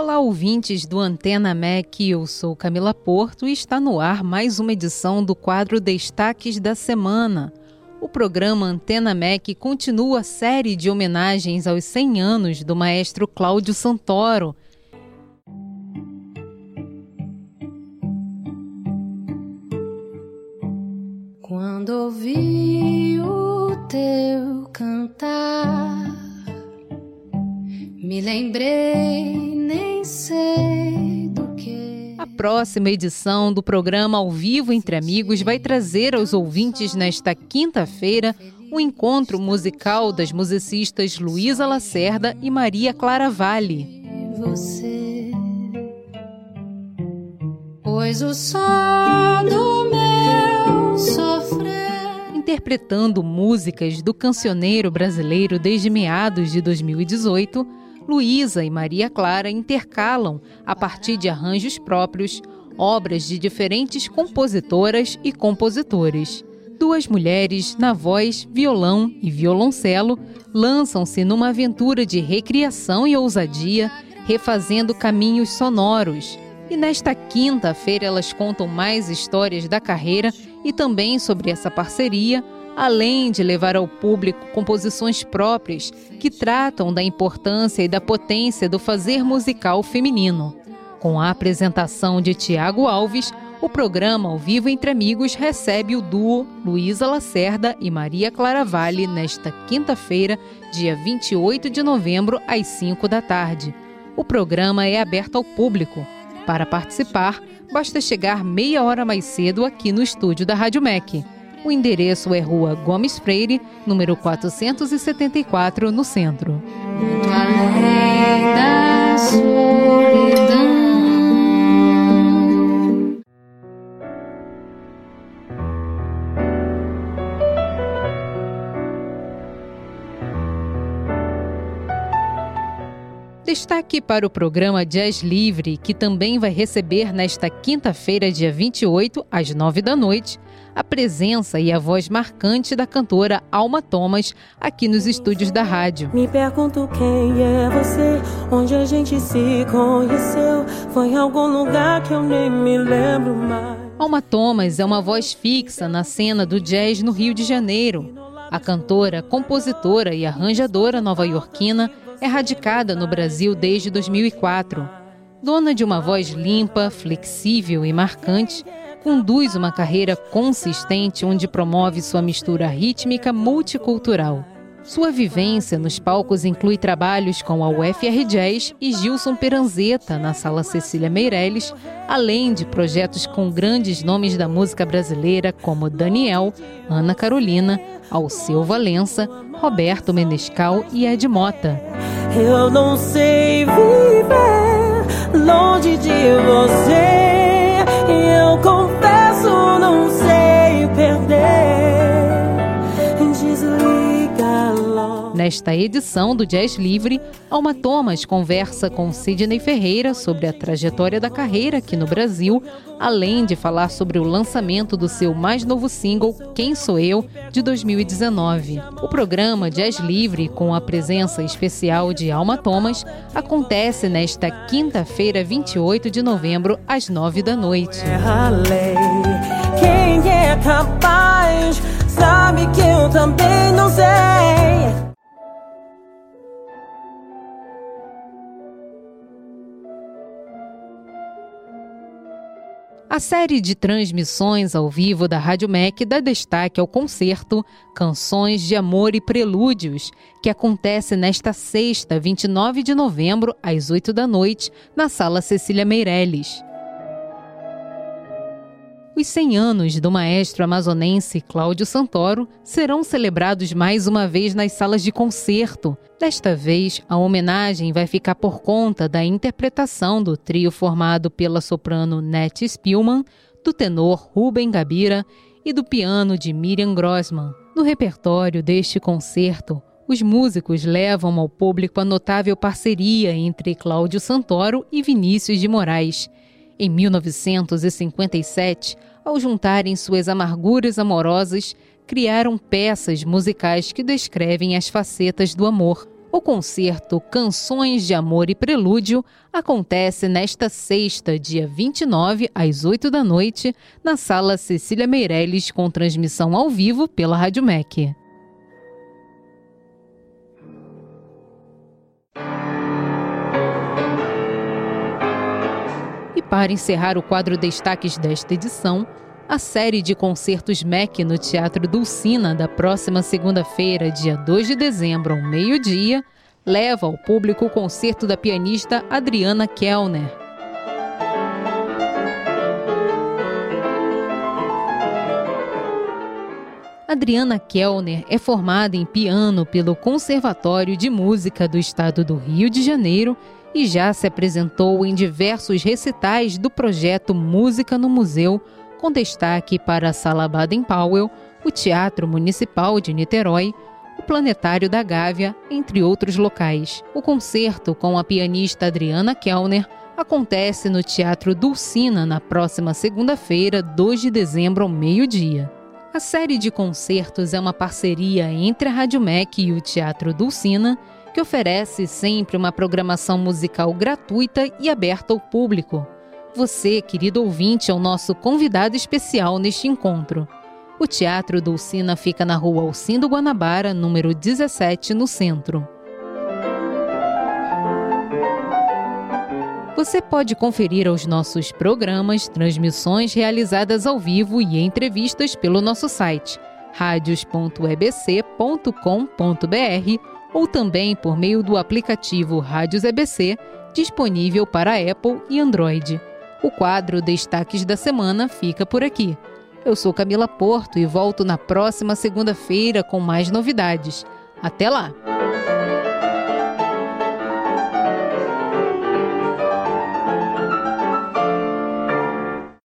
Olá, ouvintes do Antena MEC, eu sou Camila Porto e está no ar mais uma edição do quadro Destaques da Semana. O programa Antena MEC continua a série de homenagens aos 100 anos do maestro Cláudio Santoro. Quando ouvi o teu cantar, me lembrei, A próxima edição do programa Ao Vivo Entre Amigos vai trazer aos ouvintes nesta quinta-feira o encontro musical das musicistas Luísa Lacerda e Maria Clara Vale. Você, pois o sol do meu sofrer. Interpretando músicas do cancioneiro brasileiro desde meados de 2018, Luísa e Maria Clara intercalam, a partir de arranjos próprios, obras de diferentes compositoras e compositores. Duas mulheres, na voz, violão e violoncelo, lançam-se numa aventura de recriação e ousadia, refazendo caminhos sonoros. E nesta quinta-feira elas contam mais histórias da carreira e também sobre essa parceria, além de levar ao público composições próprias que tratam da importância e da potência do fazer musical feminino. Com a apresentação de Tiago Alves, o programa Ao Vivo Entre Amigos recebe o duo Luísa Lacerda e Maria Clara Vale nesta quinta-feira, dia 28 de novembro, às 5 da tarde. O programa é aberto ao público. Para participar, basta chegar meia hora mais cedo aqui no estúdio da Rádio MEC. O endereço é Rua Gomes Freire, número 474, no centro. Além da solidão. Destaque para o programa Jazz Livre, que também vai receber nesta quinta-feira, dia 28, às 9 da noite, a presença e a voz marcante da cantora Alma Thomas aqui nos estúdios da rádio. Me pergunto quem é você, onde a gente se conheceu. Foi em algum lugar que eu nem me lembro mais. Alma Thomas é uma voz fixa na cena do jazz no Rio de Janeiro. A cantora, compositora e arranjadora nova-iorquina é radicada no Brasil desde 2004. Dona de uma voz limpa, flexível e marcante, conduz uma carreira consistente onde promove sua mistura rítmica multicultural. Sua vivência nos palcos inclui trabalhos com a UFR Jazz e Gilson Peranzeta na Sala Cecília Meirelles, além de projetos com grandes nomes da música brasileira como Daniel, Ana Carolina, Alceu Valença, Roberto Menescal e Ed Mota. Eu não sei viver longe de você. Nesta edição do Jazz Livre, Alma Thomas conversa com Sidney Ferreira sobre a trajetória da carreira aqui no Brasil, além de falar sobre o lançamento do seu mais novo single, Quem Sou Eu, de 2019. O programa Jazz Livre, com a presença especial de Alma Thomas, acontece nesta quinta-feira, 28 de novembro, às 9 da noite. lei. Quem é capaz sabe que eu também A série de transmissões ao vivo da Rádio MEC dá destaque ao concerto Canções de Amor e Prelúdios, que acontece nesta sexta, 29 de novembro, às 8 da noite, na Sala Cecília Meirelles. Os 100 anos do maestro amazonense Cláudio Santoro serão celebrados mais uma vez nas salas de concerto. Desta vez, a homenagem vai ficar por conta da interpretação do trio formado pela soprano Nete Spielman, do tenor Rubem Gabira e do piano de Miriam Grossman. No repertório deste concerto, os músicos levam ao público a notável parceria entre Cláudio Santoro e Vinícius de Moraes. Em 1957, ao juntarem suas amarguras amorosas, criaram peças musicais que descrevem as facetas do amor. O concerto Canções de Amor e Prelúdio acontece nesta sexta, dia 29, às 8 da noite, na Sala Cecília Meirelles, com transmissão ao vivo pela Rádio MEC. Para encerrar o quadro Destaques desta edição, a série de concertos MEC no Teatro Dulcina da próxima segunda-feira, dia 2 de dezembro, ao meio-dia, leva ao público o concerto da pianista Adriana Kellner. Adriana Kellner é formada em piano pelo Conservatório de Música do Estado do Rio de Janeiro e já se apresentou em diversos recitais do projeto Música no Museu com destaque para a Sala Baden-Powell, o Teatro Municipal de Niterói, o Planetário da Gávea, entre outros locais. O concerto com a pianista Adriana Kellner acontece no Teatro Dulcina na próxima segunda-feira, 2 de dezembro, ao meio-dia. A série de concertos é uma parceria entre a Rádio MEC e o Teatro Dulcina, que oferece sempre uma programação musical gratuita e aberta ao público. Você, querido ouvinte, é o nosso convidado especial neste encontro. O Teatro Dulcina fica na rua Alcindo Guanabara, número 17, no centro. Você pode conferir os nossos programas, transmissões realizadas ao vivo e entrevistas pelo nosso site radios.ebc.com.br ou também por meio do aplicativo Rádios EBC, disponível para Apple e Android. O quadro Destaques da Semana fica por aqui. Eu sou Camila Porto e volto na próxima segunda-feira com mais novidades. Até lá!